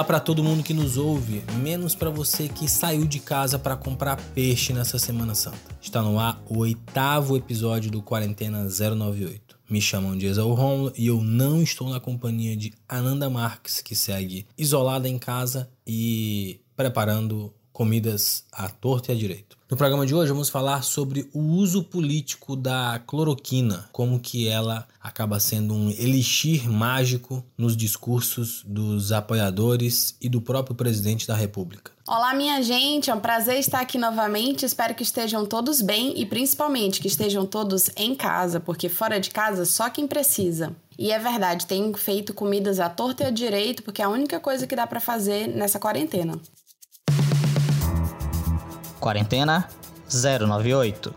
Olá para todo mundo que nos ouve, menos para você que saiu de casa para comprar peixe nessa Semana Santa. Está no ar o oitavo episódio do Quarentena 098. Me chamam de Exaú Romulo e eu não estou na companhia de Ananda Marques, que segue isolada em casa e preparando comidas à torta e à direito. No programa de hoje vamos falar sobre o uso político da cloroquina, como que ela acaba sendo um elixir mágico nos discursos dos apoiadores e do próprio presidente da República. Olá, minha gente, é um prazer estar aqui novamente. Espero que estejam todos bem e principalmente que estejam todos em casa, porque fora de casa só quem precisa. E é verdade, tenho feito comidas à torta e à direito, porque é a única coisa que dá para fazer nessa quarentena. Quarentena 098.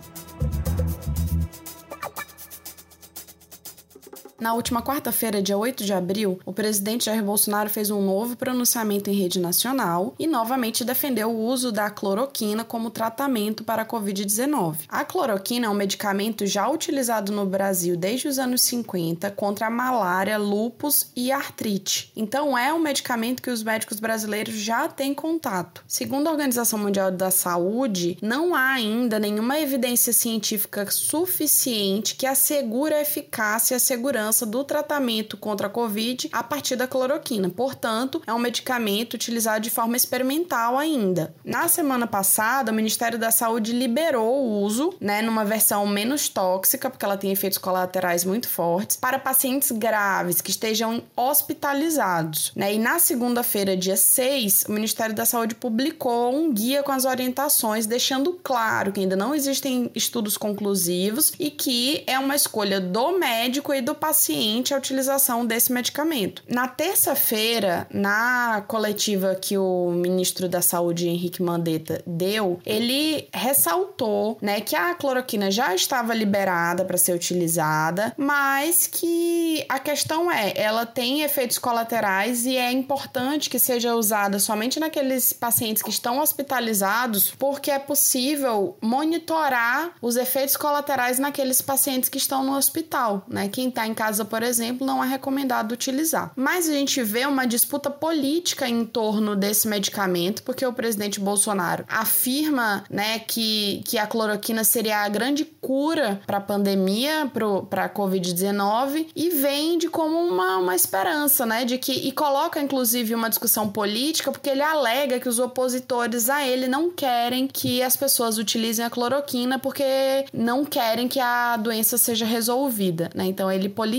Na última quarta-feira, dia 8 de abril, o presidente Jair Bolsonaro fez um novo pronunciamento em rede nacional e novamente defendeu o uso da cloroquina como tratamento para a Covid-19. A cloroquina é um medicamento já utilizado no Brasil desde os anos 50 contra a malária, lúpus e artrite. Então, é um medicamento que os médicos brasileiros já têm contato. Segundo a Organização Mundial da Saúde, não há ainda nenhuma evidência científica suficiente que assegure a eficácia e a segurança segurança do tratamento contra a Covid a partir da cloroquina. Portanto, é um medicamento utilizado de forma experimental ainda. Na semana passada, o Ministério da Saúde liberou o uso, né, numa versão menos tóxica, porque ela tem efeitos colaterais muito fortes, para pacientes graves que estejam hospitalizados. Né? E na segunda-feira, dia 6, o Ministério da Saúde publicou um guia com as orientações, deixando claro que ainda não existem estudos conclusivos e que é uma escolha do médico e do paciente paciente a utilização desse medicamento. Na terça-feira, na coletiva que o ministro da Saúde, Henrique Mandetta, deu, ele ressaltou né, que a cloroquina já estava liberada para ser utilizada, mas que a questão é, ela tem efeitos colaterais e é importante que seja usada somente naqueles pacientes que estão hospitalizados, porque é possível monitorar os efeitos colaterais naqueles pacientes que estão no hospital, né? Quem está em casa, por exemplo, não é recomendado utilizar. Mas a gente vê uma disputa política em torno desse medicamento, porque o presidente Bolsonaro afirma né, que, que a cloroquina seria a grande cura para a pandemia, para a Covid-19, e vende como uma, uma esperança, né? De que, e coloca inclusive uma discussão política, porque ele alega que os opositores a ele não querem que as pessoas utilizem a cloroquina porque não querem que a doença seja resolvida, né? Então ele politiza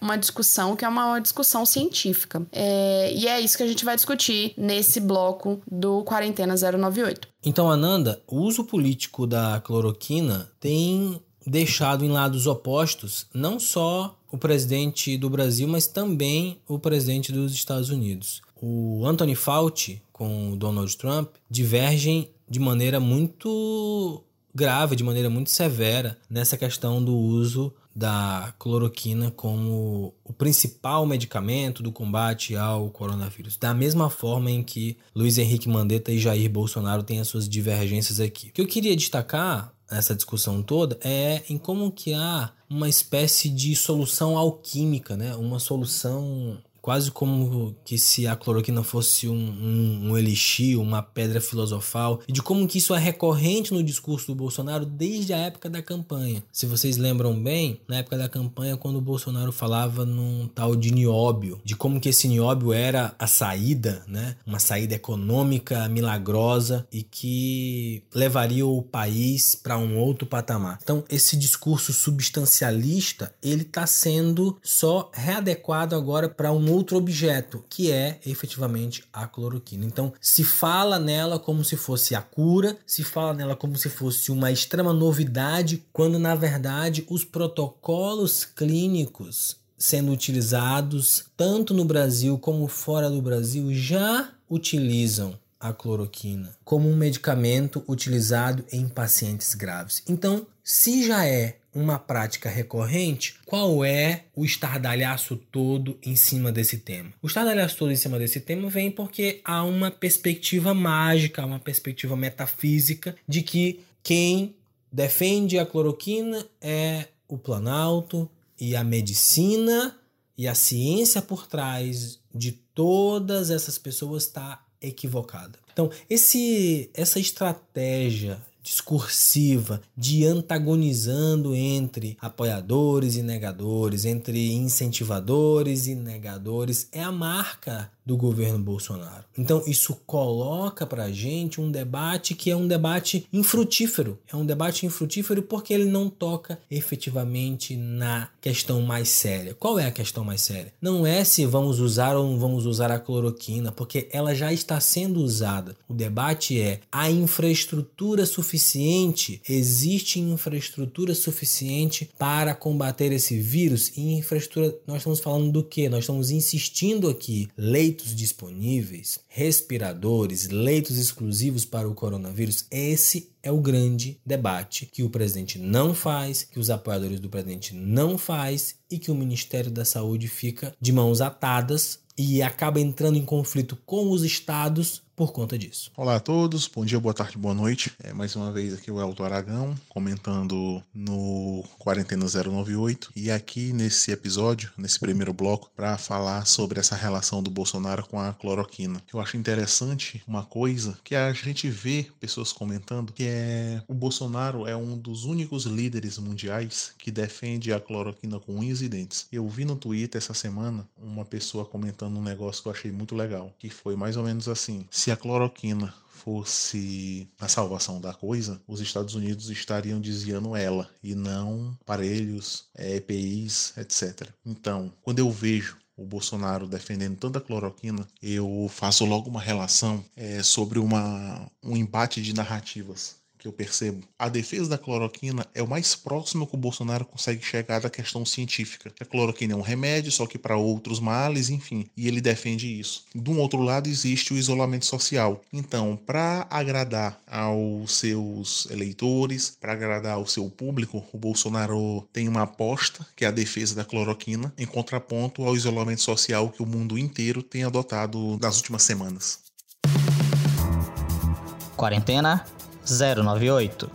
uma discussão que é uma discussão científica. É, e é isso que a gente vai discutir nesse bloco do Quarentena 098. Então, Ananda, o uso político da cloroquina tem deixado em lados opostos não só o presidente do Brasil, mas também o presidente dos Estados Unidos. O Anthony Fauci com o Donald Trump divergem de maneira muito grave, de maneira muito severa nessa questão do uso da cloroquina como o principal medicamento do combate ao coronavírus. Da mesma forma em que Luiz Henrique Mandetta e Jair Bolsonaro têm as suas divergências aqui. O que eu queria destacar nessa discussão toda é em como que há uma espécie de solução alquímica, né? Uma solução quase como que se a cloroquina fosse um, um, um, elixir, uma pedra filosofal, e de como que isso é recorrente no discurso do Bolsonaro desde a época da campanha. Se vocês lembram bem, na época da campanha, quando o Bolsonaro falava num tal de nióbio, de como que esse nióbio era a saída, né? Uma saída econômica milagrosa e que levaria o país para um outro patamar. Então, esse discurso substancialista, ele está sendo só readequado agora para um outro objeto, que é efetivamente a cloroquina. Então, se fala nela como se fosse a cura, se fala nela como se fosse uma extrema novidade, quando na verdade os protocolos clínicos sendo utilizados tanto no Brasil como fora do Brasil já utilizam a cloroquina como um medicamento utilizado em pacientes graves. Então, se já é uma prática recorrente, qual é o estardalhaço todo em cima desse tema? O estardalhaço todo em cima desse tema vem porque há uma perspectiva mágica, uma perspectiva metafísica de que quem defende a cloroquina é o Planalto e a medicina e a ciência por trás de todas essas pessoas está equivocada. Então, esse, essa estratégia discursiva de antagonizando entre apoiadores e negadores, entre incentivadores e negadores, é a marca do governo Bolsonaro. Então, isso coloca para a gente um debate que é um debate infrutífero. É um debate infrutífero porque ele não toca efetivamente na questão mais séria. Qual é a questão mais séria? Não é se vamos usar ou não vamos usar a cloroquina, porque ela já está sendo usada. O debate é a infraestrutura suficiente, existe infraestrutura suficiente para combater esse vírus? E infraestrutura, nós estamos falando do que? Nós estamos insistindo aqui, leitos disponíveis, respiradores, leitos exclusivos para o coronavírus, esse é o grande debate que o presidente não faz, que os apoiadores do presidente não faz e que o Ministério da Saúde fica de mãos atadas e acaba entrando em conflito com os estados por conta disso. Olá a todos, bom dia, boa tarde, boa noite. É mais uma vez aqui o Elton Aragão comentando no Quarentena 098 e aqui nesse episódio, nesse primeiro bloco, para falar sobre essa relação do Bolsonaro com a cloroquina. Eu acho interessante uma coisa que a gente vê pessoas comentando que é o Bolsonaro é um dos únicos líderes mundiais que defende a cloroquina com unhas e dentes. Eu vi no Twitter essa semana uma pessoa comentando um negócio que eu achei muito legal, que foi mais ou menos assim: se a cloroquina fosse a salvação da coisa, os Estados Unidos estariam desviando ela e não aparelhos, EPIs, etc. Então, quando eu vejo o Bolsonaro defendendo tanta cloroquina, eu faço logo uma relação é, sobre uma, um embate de narrativas que eu percebo, a defesa da cloroquina é o mais próximo que o Bolsonaro consegue chegar da questão científica. A cloroquina é um remédio, só que para outros males, enfim, e ele defende isso. Um outro lado, existe o isolamento social. Então, para agradar aos seus eleitores, para agradar ao seu público, o Bolsonaro tem uma aposta, que é a defesa da cloroquina, em contraponto ao isolamento social que o mundo inteiro tem adotado nas últimas semanas. Quarentena 098.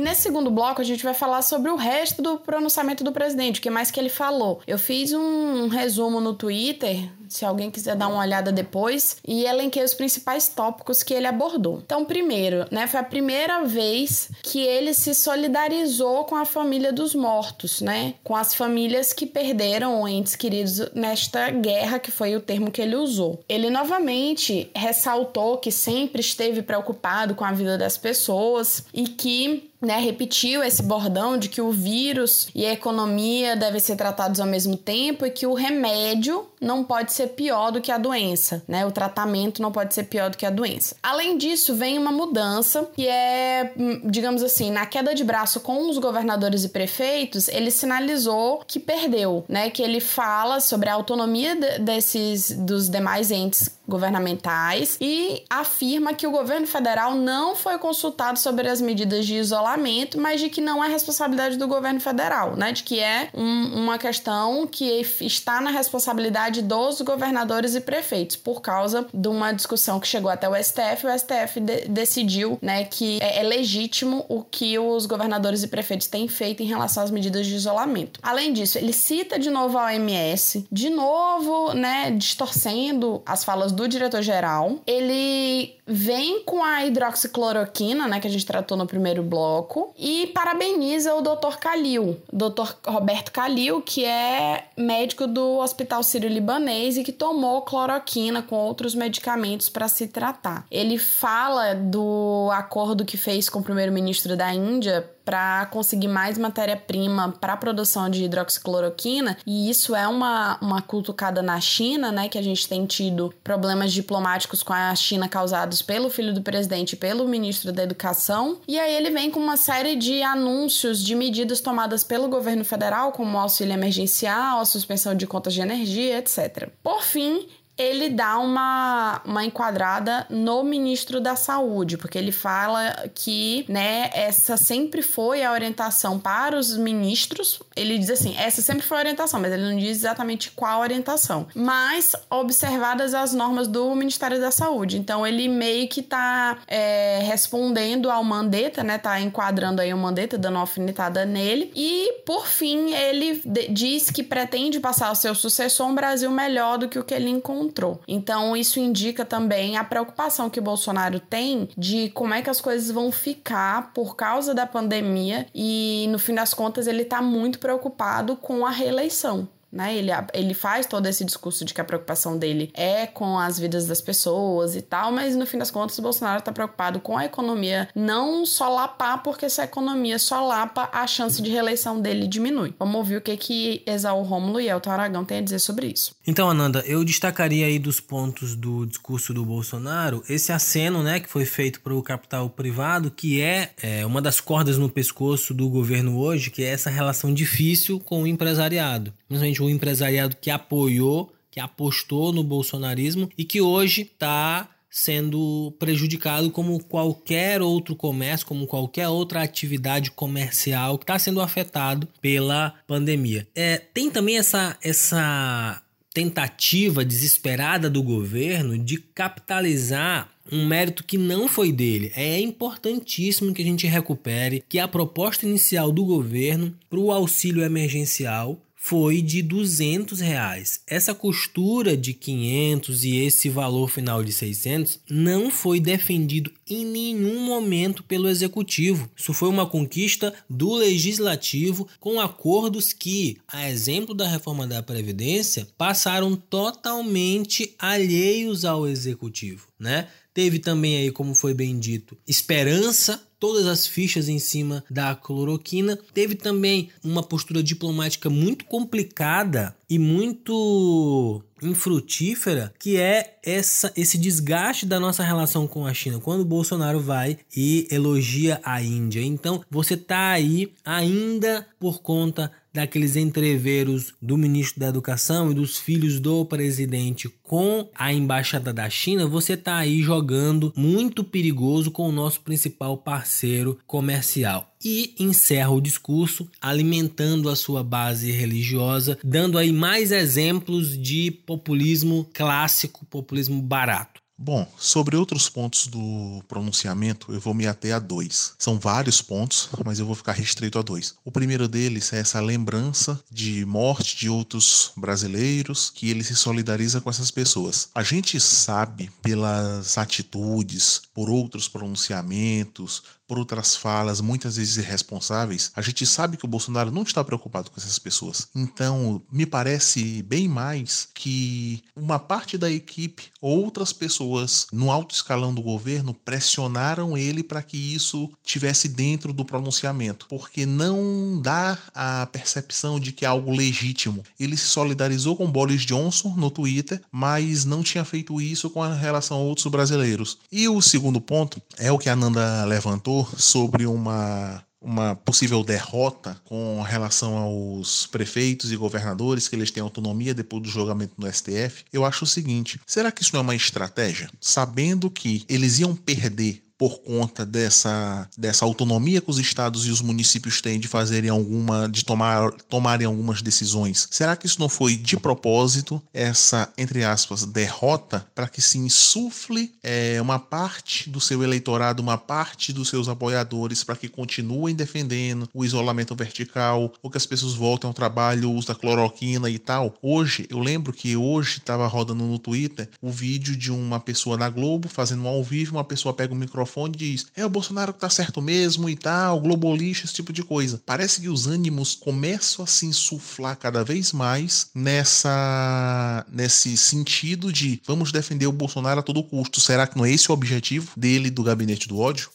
E nesse segundo bloco a gente vai falar sobre o resto do pronunciamento do presidente, o que mais que ele falou. Eu fiz um resumo no Twitter se alguém quiser dar uma olhada depois, e elenquei os principais tópicos que ele abordou. Então, primeiro, né, foi a primeira vez que ele se solidarizou com a família dos mortos, né, com as famílias que perderam entes queridos nesta guerra, que foi o termo que ele usou. Ele novamente ressaltou que sempre esteve preocupado com a vida das pessoas e que né, repetiu esse bordão de que o vírus e a economia devem ser tratados ao mesmo tempo e que o remédio não pode ser pior do que a doença, né? O tratamento não pode ser pior do que a doença. Além disso, vem uma mudança que é, hum, digamos assim, na queda de braço com os governadores e prefeitos, ele sinalizou que perdeu, né? Que ele fala sobre a autonomia desses dos demais entes governamentais e afirma que o governo federal não foi consultado sobre as medidas de isolamento, mas de que não é responsabilidade do governo federal, né? De que é um, uma questão que está na responsabilidade dos governadores e prefeitos, por causa de uma discussão que chegou até o STF. O STF de decidiu, né, que é, é legítimo o que os governadores e prefeitos têm feito em relação às medidas de isolamento. Além disso, ele cita de novo a OMS, de novo, né, distorcendo as falas do diretor-geral. Ele vem com a hidroxicloroquina, né, que a gente tratou no primeiro bloco, e parabeniza o Dr. Calil, Dr. Roberto Calil, que é médico do Hospital Sírio-Libanês e que tomou cloroquina com outros medicamentos para se tratar. Ele fala do acordo que fez com o primeiro-ministro da Índia para conseguir mais matéria-prima para a produção de hidroxicloroquina, e isso é uma, uma cutucada na China, né, que a gente tem tido problemas diplomáticos com a China causados pelo filho do presidente e pelo ministro da Educação. E aí ele vem com uma série de anúncios de medidas tomadas pelo governo federal, como auxílio emergencial, a suspensão de contas de energia, etc. Por fim, ele dá uma, uma enquadrada no ministro da Saúde, porque ele fala que, né, essa sempre foi a orientação para os ministros. Ele diz assim, essa sempre foi a orientação, mas ele não diz exatamente qual orientação. Mas observadas as normas do Ministério da Saúde. Então ele meio que tá é, respondendo ao Mandetta, né? Tá enquadrando aí o Mandetta, dando uma alfinetada nele. E, por fim, ele diz que pretende passar ao seu sucessor um Brasil melhor do que o que ele encontrou. Então, isso indica também a preocupação que o Bolsonaro tem de como é que as coisas vão ficar por causa da pandemia e, no fim das contas, ele tá muito preocupado com a reeleição né? Ele, ele faz todo esse discurso de que a preocupação dele é com as vidas das pessoas e tal, mas no fim das contas o Bolsonaro está preocupado com a economia não só lapar, porque se a economia só lapa, a chance de reeleição dele diminui. Vamos ouvir o que que Exaú Rômulo e Elton Aragão têm a dizer sobre isso. Então, Ananda, eu destacaria aí dos pontos do discurso do Bolsonaro esse aceno, né, que foi feito para o capital privado, que é, é uma das cordas no pescoço do governo hoje, que é essa relação difícil com o empresariado. Principalmente o empresariado que apoiou, que apostou no bolsonarismo e que hoje está sendo prejudicado como qualquer outro comércio, como qualquer outra atividade comercial que está sendo afetado pela pandemia. É, tem também essa, essa tentativa desesperada do governo de capitalizar um mérito que não foi dele. É importantíssimo que a gente recupere que a proposta inicial do governo para o auxílio emergencial foi de 200 reais. Essa costura de 500 e esse valor final de 600 não foi defendido em nenhum momento pelo executivo. Isso foi uma conquista do legislativo com acordos que, a exemplo da reforma da previdência, passaram totalmente alheios ao executivo, né? Teve também aí, como foi bem dito, esperança todas as fichas em cima da cloroquina. Teve também uma postura diplomática muito complicada e muito infrutífera, que é essa, esse desgaste da nossa relação com a China. Quando o Bolsonaro vai e elogia a Índia. Então, você tá aí ainda por conta daqueles entreveros do ministro da Educação e dos filhos do presidente com a embaixada da China, você está aí jogando muito perigoso com o nosso principal parceiro comercial. E encerra o discurso alimentando a sua base religiosa, dando aí mais exemplos de populismo clássico, populismo barato. Bom, sobre outros pontos do pronunciamento, eu vou me ater a dois. São vários pontos, mas eu vou ficar restrito a dois. O primeiro deles é essa lembrança de morte de outros brasileiros, que ele se solidariza com essas pessoas. A gente sabe pelas atitudes, por outros pronunciamentos, por outras falas, muitas vezes irresponsáveis, a gente sabe que o Bolsonaro não está preocupado com essas pessoas. Então, me parece bem mais que uma parte da equipe, outras pessoas no alto escalão do governo pressionaram ele para que isso tivesse dentro do pronunciamento, porque não dá a percepção de que é algo legítimo. Ele se solidarizou com Boris Johnson no Twitter, mas não tinha feito isso com relação a outros brasileiros. E o segundo ponto é o que a Nanda levantou sobre uma uma possível derrota com relação aos prefeitos e governadores, que eles têm autonomia depois do julgamento no STF, eu acho o seguinte: será que isso não é uma estratégia? Sabendo que eles iam perder por conta dessa, dessa autonomia que os estados e os municípios têm de fazerem alguma, de tomar, tomarem algumas decisões. Será que isso não foi de propósito, essa, entre aspas, derrota, para que se insufle é, uma parte do seu eleitorado, uma parte dos seus apoiadores, para que continuem defendendo o isolamento vertical, ou que as pessoas voltem ao trabalho, o uso da cloroquina e tal? Hoje, eu lembro que hoje estava rodando no Twitter o vídeo de uma pessoa na Globo fazendo um ao vivo, uma pessoa pega o microfone microfone e diz: é o Bolsonaro que tá certo mesmo e tal, globalista, esse tipo de coisa. Parece que os ânimos começam a se insuflar cada vez mais nessa nesse sentido de vamos defender o Bolsonaro a todo custo. Será que não é esse o objetivo dele do gabinete do ódio?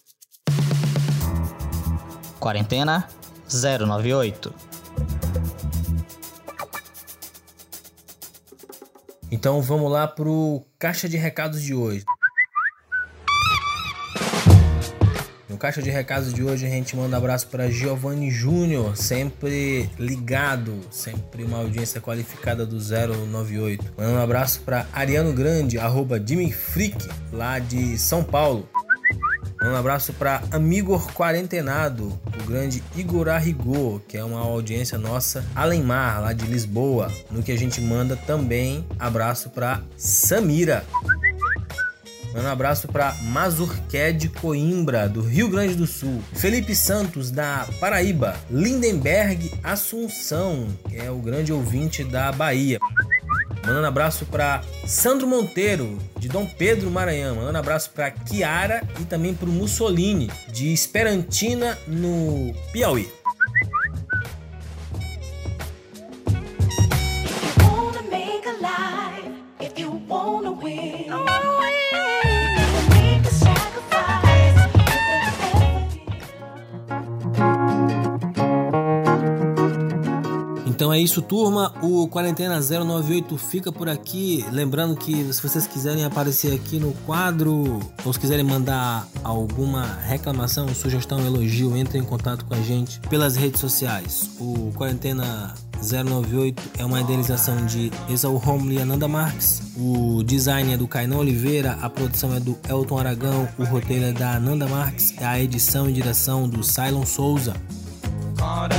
Quarentena 098. Então vamos lá pro caixa de recados de hoje. No caixa de recados de hoje a gente manda um abraço para Giovanni Júnior, sempre ligado, sempre uma audiência qualificada do 098. Manda um abraço para Ariano Grande, arroba Jimmy Freak, lá de São Paulo. Um abraço para Amigor Quarentenado, o grande Igor Arrigô, que é uma audiência nossa, Alemar, lá de Lisboa. No que a gente manda também abraço para Samira. Um abraço para Mazurqued Coimbra, do Rio Grande do Sul. Felipe Santos, da Paraíba. Lindenberg Assunção, que é o grande ouvinte da Bahia. Mandando abraço para Sandro Monteiro, de Dom Pedro Maranhão. Mandando abraço para Kiara e também para o Mussolini, de Esperantina, no Piauí. Isso, turma. O Quarentena 098 fica por aqui. Lembrando que se vocês quiserem aparecer aqui no quadro ou se quiserem mandar alguma reclamação, sugestão, elogio, entre em contato com a gente pelas redes sociais. O Quarentena 098 é uma idealização de Exaú Romulo e Ananda Marques. O design é do Kainan Oliveira, a produção é do Elton Aragão, o roteiro é da Ananda Marques, a edição e direção do Cylon Souza. Caught